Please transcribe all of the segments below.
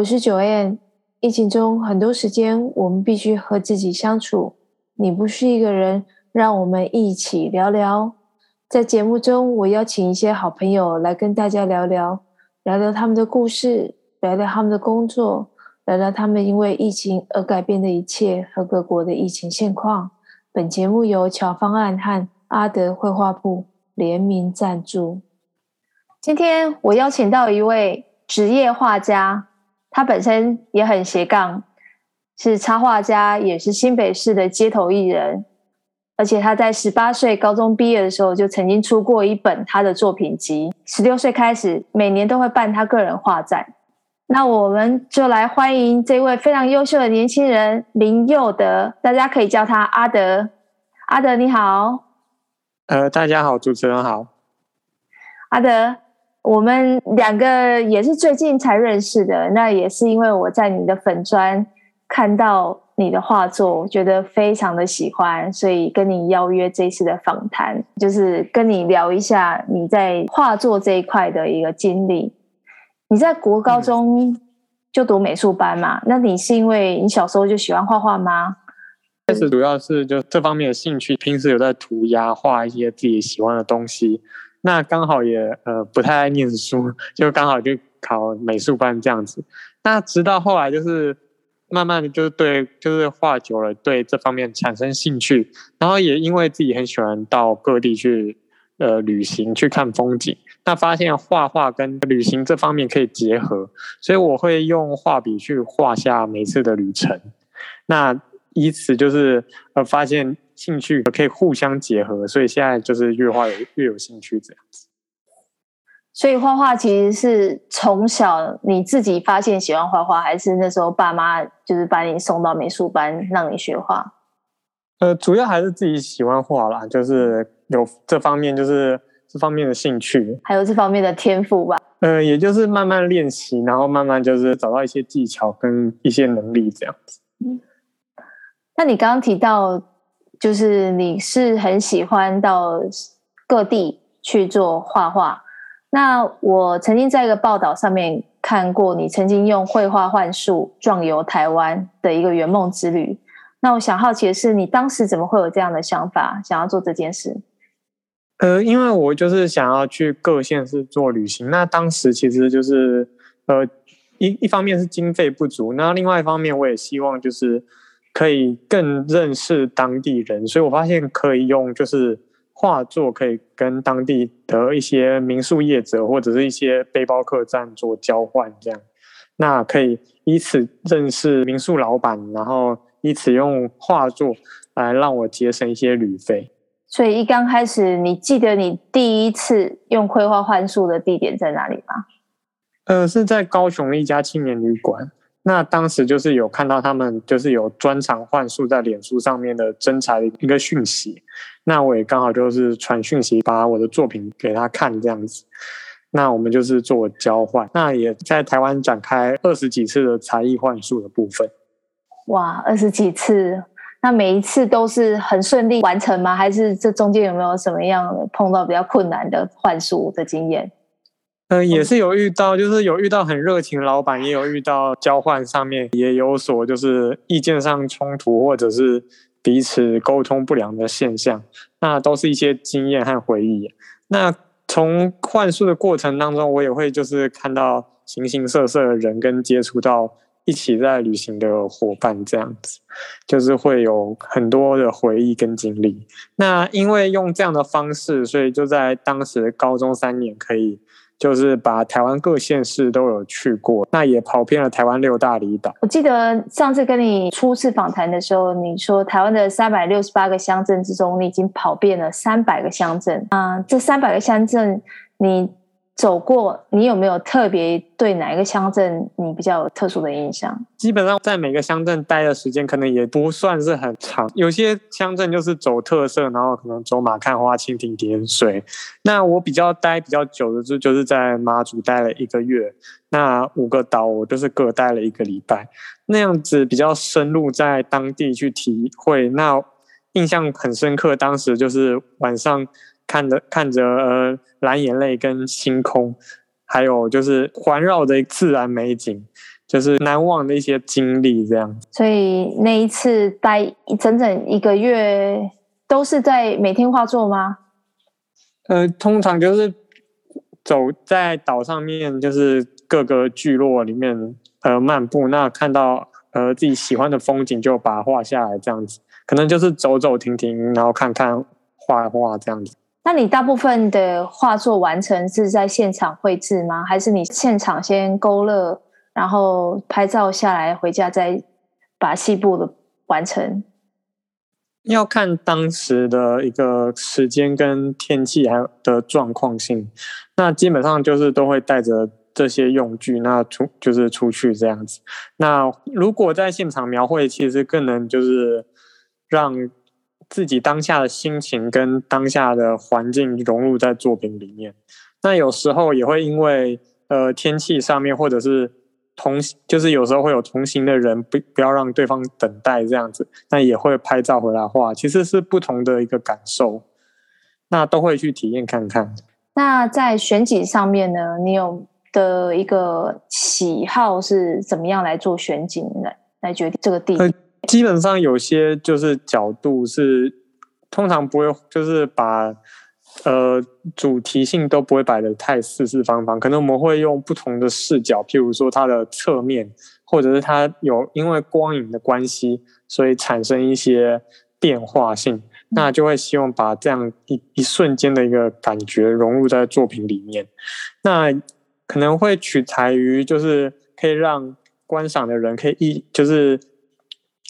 我是九 N，。疫情中很多时间，我们必须和自己相处。你不是一个人，让我们一起聊聊。在节目中，我邀请一些好朋友来跟大家聊聊，聊聊他们的故事，聊聊他们的工作，聊聊他们因为疫情而改变的一切和各国的疫情现况。本节目由巧方案和阿德绘画部联名赞助。今天我邀请到一位职业画家，他本身也很斜杠，是插画家，也是新北市的街头艺人。而且他在十八岁高中毕业的时候，就曾经出过一本他的作品集。十六岁开始，每年都会办他个人画展。那我们就来欢迎这位非常优秀的年轻人林佑德，大家可以叫他阿德。阿德你好。呃，大家好，主持人好。阿德。我们两个也是最近才认识的，那也是因为我在你的粉砖看到你的画作，觉得非常的喜欢，所以跟你邀约这次的访谈，就是跟你聊一下你在画作这一块的一个经历。你在国高中就读美术班嘛？嗯、那你是因为你小时候就喜欢画画吗？开始主要是就这方面的兴趣，平时有在涂鸦画一些自己喜欢的东西。那刚好也呃不太爱念书，就刚好就考美术班这样子。那直到后来就是慢慢的就是对就是画久了，对这方面产生兴趣，然后也因为自己很喜欢到各地去呃旅行去看风景，那发现画画跟旅行这方面可以结合，所以我会用画笔去画下每次的旅程。那以此就是呃发现。兴趣可以互相结合，所以现在就是越画越越有兴趣这样子。所以画画其实是从小你自己发现喜欢画画，还是那时候爸妈就是把你送到美术班让你学画？呃，主要还是自己喜欢画啦，就是有这方面就是这方面的兴趣，还有这方面的天赋吧。呃，也就是慢慢练习，然后慢慢就是找到一些技巧跟一些能力这样子。那你刚刚提到。就是你是很喜欢到各地去做画画。那我曾经在一个报道上面看过，你曾经用绘画幻术壮游台湾的一个圆梦之旅。那我想好奇的是，你当时怎么会有这样的想法，想要做这件事？呃，因为我就是想要去各县市做旅行。那当时其实就是呃一一方面是经费不足，那另外一方面我也希望就是。可以更认识当地人，所以我发现可以用就是画作，可以跟当地的一些民宿业者或者是一些背包客栈做交换，这样，那可以以此认识民宿老板，然后以此用画作来让我节省一些旅费。所以一刚开始，你记得你第一次用绘画幻术的地点在哪里吗？呃，是在高雄的一家青年旅馆。那当时就是有看到他们就是有专场幻术在脸书上面的征才的一个讯息，那我也刚好就是传讯息把我的作品给他看这样子，那我们就是做交换，那也在台湾展开二十几次的才艺幻术的部分。哇，二十几次，那每一次都是很顺利完成吗？还是这中间有没有什么样的碰到比较困难的幻术的经验？嗯、呃，也是有遇到，就是有遇到很热情的老板，也有遇到交换上面也有所就是意见上冲突，或者是彼此沟通不良的现象，那都是一些经验和回忆。那从幻术的过程当中，我也会就是看到形形色色的人，跟接触到一起在旅行的伙伴，这样子就是会有很多的回忆跟经历。那因为用这样的方式，所以就在当时高中三年可以。就是把台湾各县市都有去过，那也跑遍了台湾六大离岛。我记得上次跟你初次访谈的时候，你说台湾的三百六十八个乡镇之中，你已经跑遍了三百个乡镇。啊，这三百个乡镇你。走过，你有没有特别对哪一个乡镇你比较有特殊的印象？基本上在每个乡镇待的时间可能也不算是很长，有些乡镇就是走特色，然后可能走马看花、蜻蜓点水。那我比较待比较久的就就是在马祖待了一个月，那五个岛我就是各待了一个礼拜，那样子比较深入在当地去体会，那印象很深刻。当时就是晚上。看着看着呃蓝眼泪跟星空，还有就是环绕的自然美景，就是难忘的一些经历，这样。所以那一次待整整一个月，都是在每天画作吗？呃，通常就是走在岛上面，就是各个聚落里面呃漫步，那看到呃自己喜欢的风景，就把它画下来，这样子。可能就是走走停停，然后看看画画这样子。那你大部分的画作完成是在现场绘制吗？还是你现场先勾勒？然后拍照下来，回家再把细部的完成。要看当时的一个时间跟天气还有的状况性。那基本上就是都会带着这些用具，那出就是出去这样子。那如果在现场描绘，其实更能就是让自己当下的心情跟当下的环境融入在作品里面。那有时候也会因为呃天气上面或者是。同就是有时候会有同行的人，不不要让对方等待这样子，那也会拍照回来画，其实是不同的一个感受，那都会去体验看看。那在选景上面呢，你有的一个喜好是怎么样来做选景来来决定这个地点？基本上有些就是角度是通常不会，就是把。呃，主题性都不会摆的太四四方方，可能我们会用不同的视角，譬如说它的侧面，或者是它有因为光影的关系，所以产生一些变化性，那就会希望把这样一一瞬间的一个感觉融入在作品里面。那可能会取材于，就是可以让观赏的人可以一就是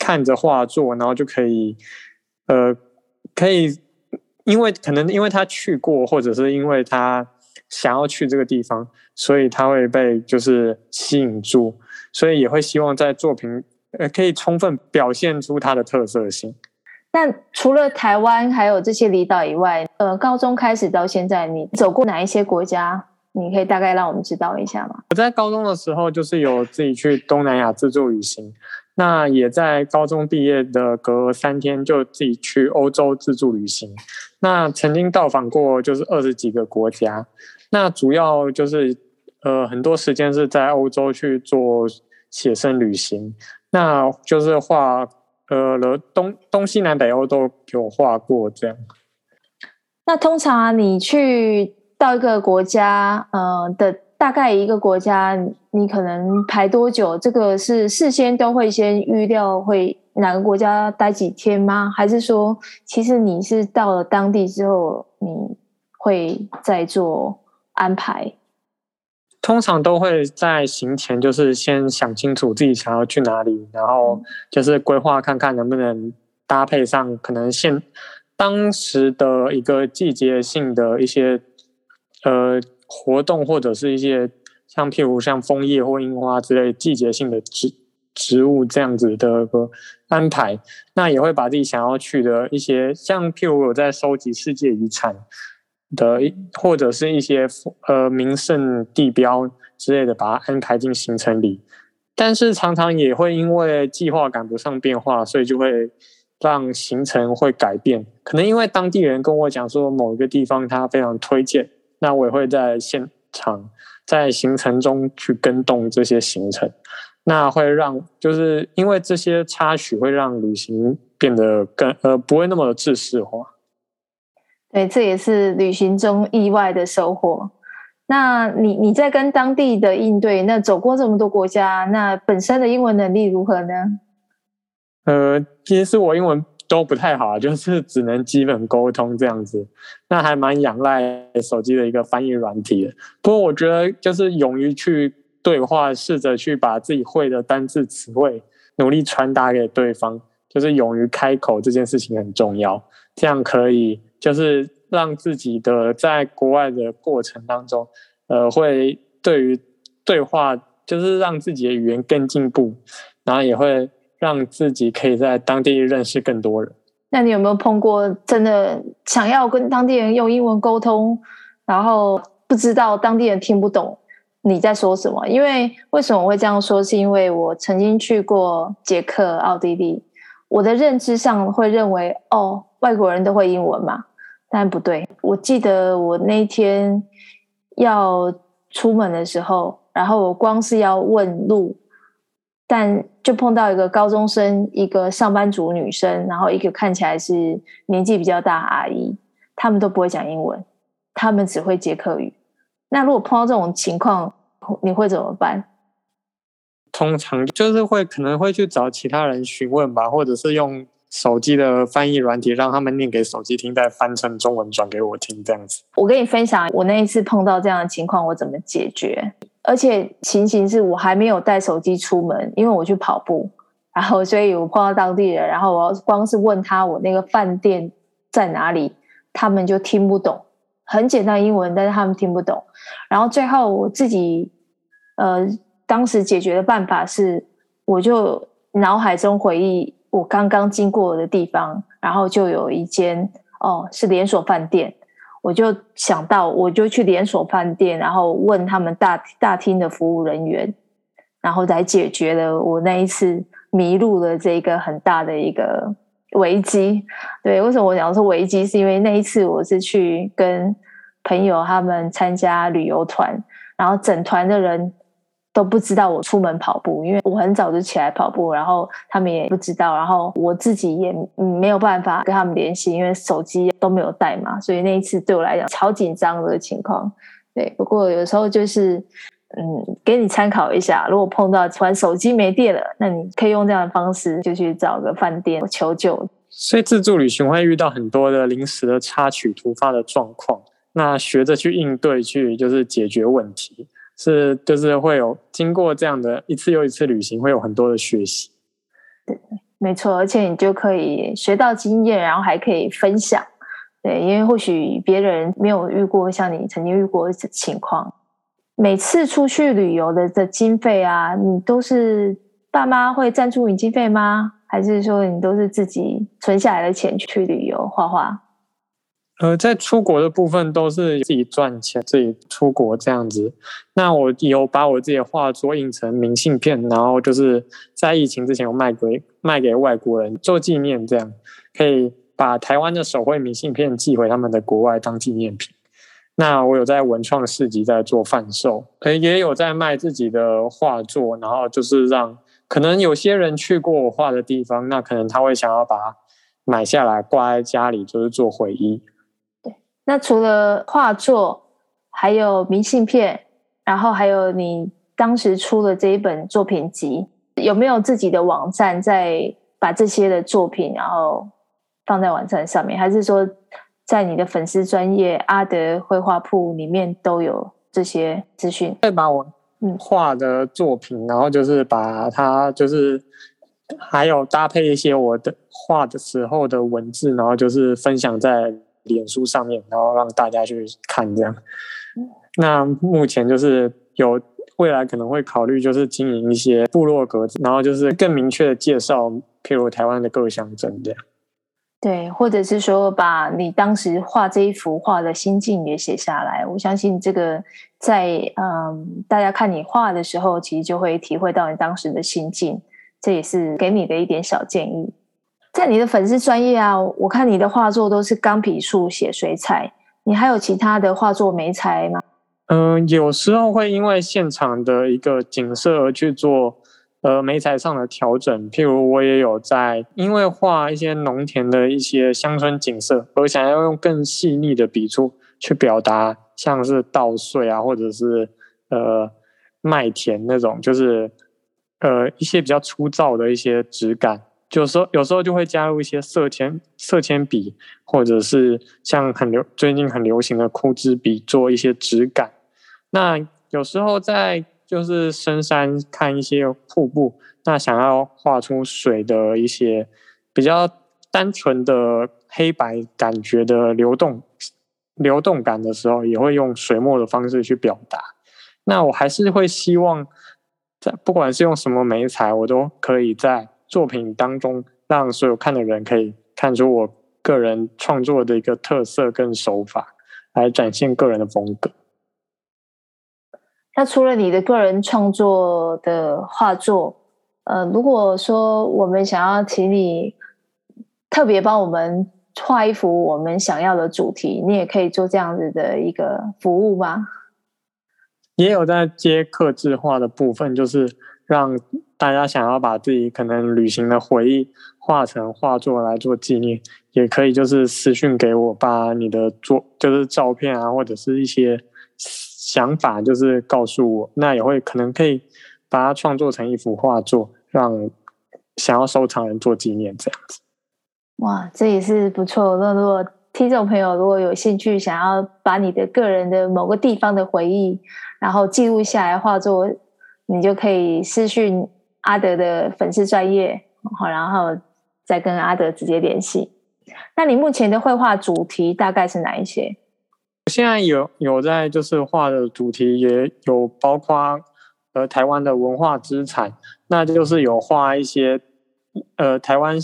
看着画作，然后就可以呃可以。因为可能因为他去过，或者是因为他想要去这个地方，所以他会被就是吸引住，所以也会希望在作品呃可以充分表现出它的特色性。那除了台湾还有这些离岛以外，呃，高中开始到现在，你走过哪一些国家？你可以大概让我们知道一下吗？我在高中的时候就是有自己去东南亚自助旅行。那也在高中毕业的隔三天就自己去欧洲自助旅行。那曾经到访过就是二十几个国家。那主要就是呃很多时间是在欧洲去做写生旅行。那就是画呃了东东西南北欧都有画过这样。那通常，你去到一个国家呃的。大概一个国家，你可能排多久？这个是事先都会先预料会哪个国家待几天吗？还是说，其实你是到了当地之后，你会再做安排？通常都会在行前就是先想清楚自己想要去哪里，然后就是规划看看能不能搭配上可能现当时的一个季节性的一些呃。活动或者是一些像譬如像枫叶或樱花之类季节性的植植物这样子的个安排，那也会把自己想要去的一些像譬如有在收集世界遗产的，或者是一些呃名胜地标之类的，把它安排进行程里。但是常常也会因为计划赶不上变化，所以就会让行程会改变。可能因为当地人跟我讲说某一个地方他非常推荐。那我也会在现场，在行程中去跟动这些行程，那会让就是因为这些插曲会让旅行变得更呃不会那么的制式化。对，这也是旅行中意外的收获。那你你在跟当地的应对，那走过这么多国家，那本身的英文能力如何呢？呃，其实我英文。都不太好，就是只能基本沟通这样子，那还蛮仰赖手机的一个翻译软体的。不过我觉得，就是勇于去对话，试着去把自己会的单字词汇努力传达给对方，就是勇于开口这件事情很重要。这样可以就是让自己的在国外的过程当中，呃，会对于对话就是让自己的语言更进步，然后也会。让自己可以在当地认识更多人。那你有没有碰过真的想要跟当地人用英文沟通，然后不知道当地人听不懂你在说什么？因为为什么我会这样说？是因为我曾经去过捷克、奥地利，我的认知上会认为哦，外国人都会英文嘛，但不对。我记得我那天要出门的时候，然后我光是要问路。但就碰到一个高中生，一个上班族女生，然后一个看起来是年纪比较大阿姨，他们都不会讲英文，他们只会捷克语。那如果碰到这种情况，你会怎么办？通常就是会可能会去找其他人询问吧，或者是用手机的翻译软体让他们念给手机听，再翻成中文转给我听，这样子。我跟你分享，我那一次碰到这样的情况，我怎么解决？而且情形是我还没有带手机出门，因为我去跑步，然后所以我碰到当地人，然后我光是问他我那个饭店在哪里，他们就听不懂，很简单英文，但是他们听不懂。然后最后我自己，呃，当时解决的办法是，我就脑海中回忆我刚刚经过的地方，然后就有一间哦，是连锁饭店。我就想到，我就去连锁饭店，然后问他们大大厅的服务人员，然后来解决了我那一次迷路的这个很大的一个危机。对，为什么我讲说危机？是因为那一次我是去跟朋友他们参加旅游团，然后整团的人。都不知道我出门跑步，因为我很早就起来跑步，然后他们也不知道，然后我自己也没有办法跟他们联系，因为手机都没有带嘛，所以那一次对我来讲超紧张的情况。对，不过有时候就是，嗯，给你参考一下，如果碰到突然手机没电了，那你可以用这样的方式，就去找个饭店求救。所以自助旅行会遇到很多的临时的插曲、突发的状况，那学着去应对，去就是解决问题。是，就是会有经过这样的一次又一次旅行，会有很多的学习。对，没错，而且你就可以学到经验，然后还可以分享。对，因为或许别人没有遇过像你曾经遇过的情况。每次出去旅游的的经费啊，你都是爸妈会赞助你经费吗？还是说你都是自己存下来的钱去旅游画画？呃，在出国的部分都是自己赚钱，自己出国这样子。那我有把我自己的画作印成明信片，然后就是在疫情之前，我卖给卖给外国人做纪念，这样可以把台湾的手绘明信片寄回他们的国外当纪念品。那我有在文创市集在做贩售，呃，也有在卖自己的画作，然后就是让可能有些人去过我画的地方，那可能他会想要把它买下来挂在家里，就是做回忆。那除了画作，还有明信片，然后还有你当时出的这一本作品集，有没有自己的网站在把这些的作品然后放在网站上面，还是说在你的粉丝专业阿德绘画铺里面都有这些资讯？会把我画的作品，然后就是把它就是还有搭配一些我的画的时候的文字，然后就是分享在。脸书上面，然后让大家去看这样。那目前就是有未来可能会考虑，就是经营一些部落格，然后就是更明确的介绍，譬如台湾的各乡镇这样。对，或者是说把你当时画这一幅画的心境也写下来。我相信这个在嗯，大家看你画的时候，其实就会体会到你当时的心境。这也是给你的一点小建议。在你的粉丝专业啊，我看你的画作都是钢笔速写水彩，你还有其他的画作媒材吗？嗯、有时候会因为现场的一个景色而去做呃媒材上的调整，譬如我也有在因为画一些农田的一些乡村景色，而想要用更细腻的笔触去表达，像是稻穗啊，或者是呃麦田那种，就是呃一些比较粗糙的一些质感。有时候，有时候就会加入一些色铅、色铅笔，或者是像很流最近很流行的枯枝笔，做一些质感。那有时候在就是深山看一些瀑布，那想要画出水的一些比较单纯的黑白感觉的流动、流动感的时候，也会用水墨的方式去表达。那我还是会希望，在不管是用什么媒材，我都可以在。作品当中，让所有看的人可以看出我个人创作的一个特色跟手法，来展现个人的风格。那除了你的个人创作的画作，呃，如果说我们想要请你特别帮我们画一幅我们想要的主题，你也可以做这样子的一个服务吗？也有在接客制化的部分，就是让。大家想要把自己可能旅行的回忆画成画作来做纪念，也可以就是私信给我，把你的作就是照片啊，或者是一些想法，就是告诉我，那也会可能可以把它创作成一幅画作，让想要收藏人做纪念这样子。哇，这也是不错。那如果听众朋友如果有兴趣，想要把你的个人的某个地方的回忆，然后记录下来画作，你就可以私讯。阿德的粉丝专业，好，然后再跟阿德直接联系。那你目前的绘画主题大概是哪一些？现在有有在就是画的主题也有包括呃台湾的文化资产，那就是有画一些呃台湾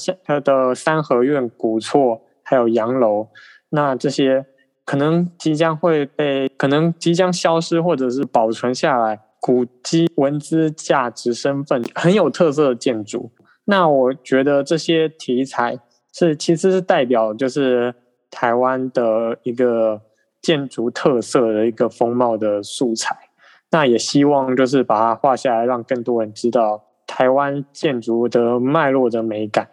的三合院古厝，还有洋楼。那这些可能即将会被可能即将消失，或者是保存下来。古迹、文资价值、身份很有特色的建筑，那我觉得这些题材是其实是代表就是台湾的一个建筑特色的一个风貌的素材。那也希望就是把它画下来，让更多人知道台湾建筑的脉络的美感。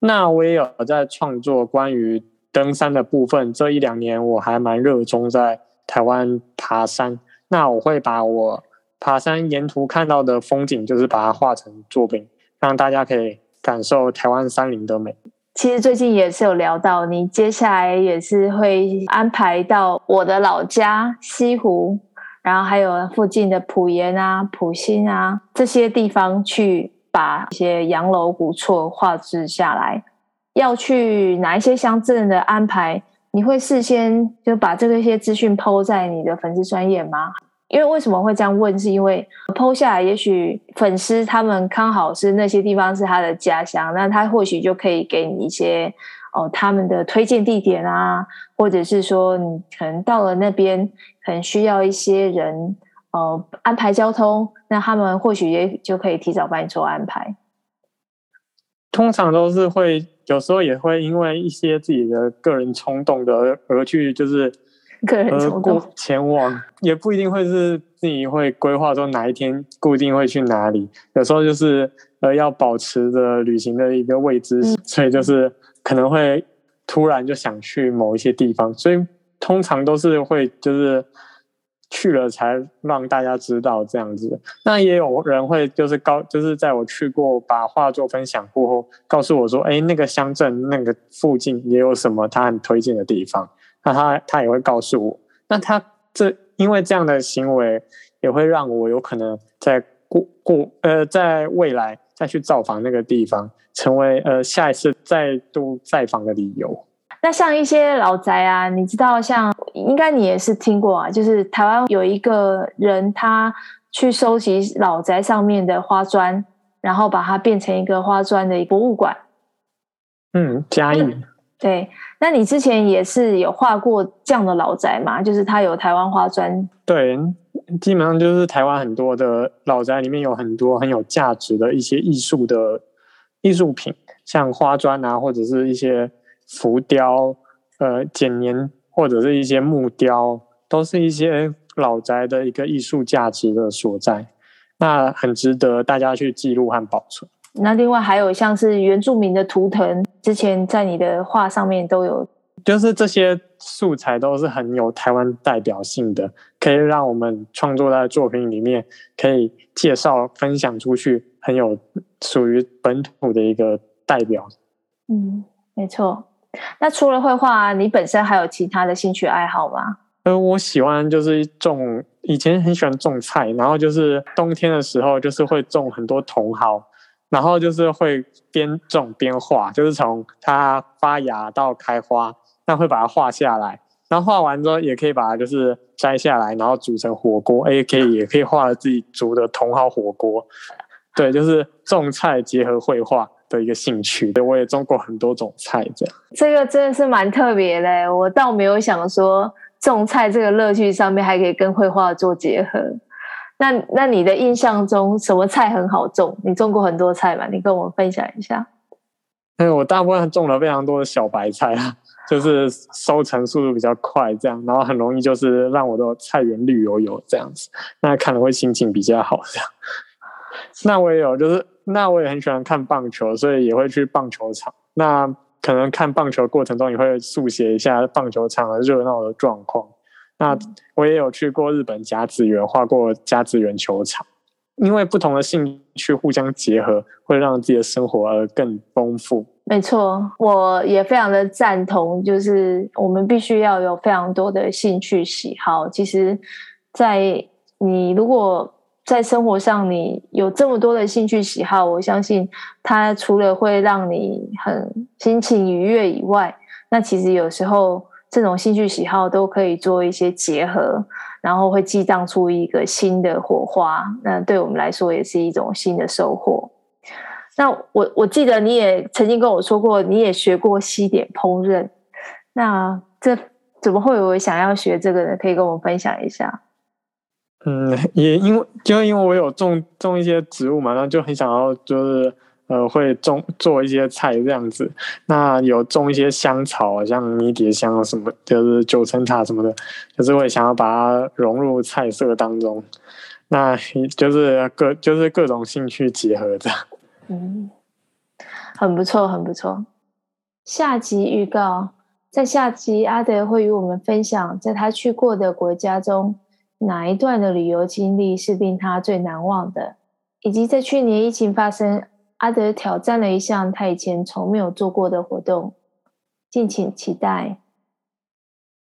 那我也有在创作关于登山的部分，这一两年我还蛮热衷在台湾爬山。那我会把我爬山沿途看到的风景，就是把它画成作品，让大家可以感受台湾山林的美。其实最近也是有聊到，你接下来也是会安排到我的老家西湖，然后还有附近的埔盐啊、埔心啊这些地方去，把一些洋楼古厝画制下来。要去哪一些乡镇的安排，你会事先就把这个一些资讯抛在你的粉丝专页吗？因为为什么会这样问？是因为 PO 下来，也许粉丝他们刚好是那些地方是他的家乡，那他或许就可以给你一些哦他们的推荐地点啊，或者是说你可能到了那边，可能需要一些人哦安排交通，那他们或许也就可以提早帮你做安排。通常都是会有时候也会因为一些自己的个人冲动的而去就是。个人冲动前往也不一定会是自己会规划说哪一天固定会去哪里，有时候就是呃要保持着旅行的一个未知，嗯、所以就是可能会突然就想去某一些地方，所以通常都是会就是去了才让大家知道这样子。那也有人会就是告就是在我去过把画作分享过后，告诉我说，哎，那个乡镇那个附近也有什么他很推荐的地方。那他他也会告诉我，那他这因为这样的行为，也会让我有可能在过过呃在未来再去造访那个地方，成为呃下一次再度再访的理由。那像一些老宅啊，你知道像应该你也是听过啊，就是台湾有一个人他去收集老宅上面的花砖，然后把它变成一个花砖的博物馆。嗯，嘉义。对，那你之前也是有画过这样的老宅吗？就是它有台湾花砖。对，基本上就是台湾很多的老宅里面有很多很有价值的一些艺术的艺术品，像花砖啊，或者是一些浮雕、呃剪黏或者是一些木雕，都是一些老宅的一个艺术价值的所在。那很值得大家去记录和保存。那另外还有像是原住民的图腾，之前在你的画上面都有，就是这些素材都是很有台湾代表性的，可以让我们创作在作品里面可以介绍分享出去，很有属于本土的一个代表。嗯，没错。那除了绘画，你本身还有其他的兴趣爱好吗？呃，我喜欢就是种，以前很喜欢种菜，然后就是冬天的时候就是会种很多茼蒿。然后就是会边种边画，就是从它发芽到开花，那会把它画下来。然后画完之后，也可以把它就是摘下来，然后煮成火锅。也可以也可以画自己煮的茼蒿火锅。对，就是种菜结合绘画的一个兴趣。对，我也种过很多种菜，这样。这个真的是蛮特别的，我倒没有想说种菜这个乐趣上面还可以跟绘画做结合。那那你的印象中，什么菜很好种？你种过很多菜吗？你跟我们分享一下。哎，我大部分种了非常多的小白菜啊，就是收成速度比较快，这样，然后很容易就是让我的菜园绿油油这样子，那看了会心情比较好这样。那我也有，就是那我也很喜欢看棒球，所以也会去棒球场。那可能看棒球过程中也会速写一下棒球场的热闹的状况。那我也有去过日本甲子园，画过甲子园球场。因为不同的兴趣互相结合，会让自己的生活而更丰富。没错，我也非常的赞同，就是我们必须要有非常多的兴趣喜好。其实，在你如果在生活上你有这么多的兴趣喜好，我相信它除了会让你很心情愉悦以外，那其实有时候这种兴趣喜好都可以做一些结合。然后会激荡出一个新的火花，那对我们来说也是一种新的收获。那我我记得你也曾经跟我说过，你也学过西点烹饪。那这怎么会有想要学这个呢？可以跟我们分享一下。嗯，也因为就因为我有种种一些植物嘛，然后就很想要就是。呃，会种做一些菜这样子，那有种一些香草，像迷迭香什么，就是九层塔什么的，就是会想要把它融入菜色当中，那 就是各就是各种兴趣结合的。嗯，很不错，很不错。下集预告，在下集阿德会与我们分享，在他去过的国家中，哪一段的旅游经历是令他最难忘的，以及在去年疫情发生。阿德挑战了一项他以前从没有做过的活动，敬请期待。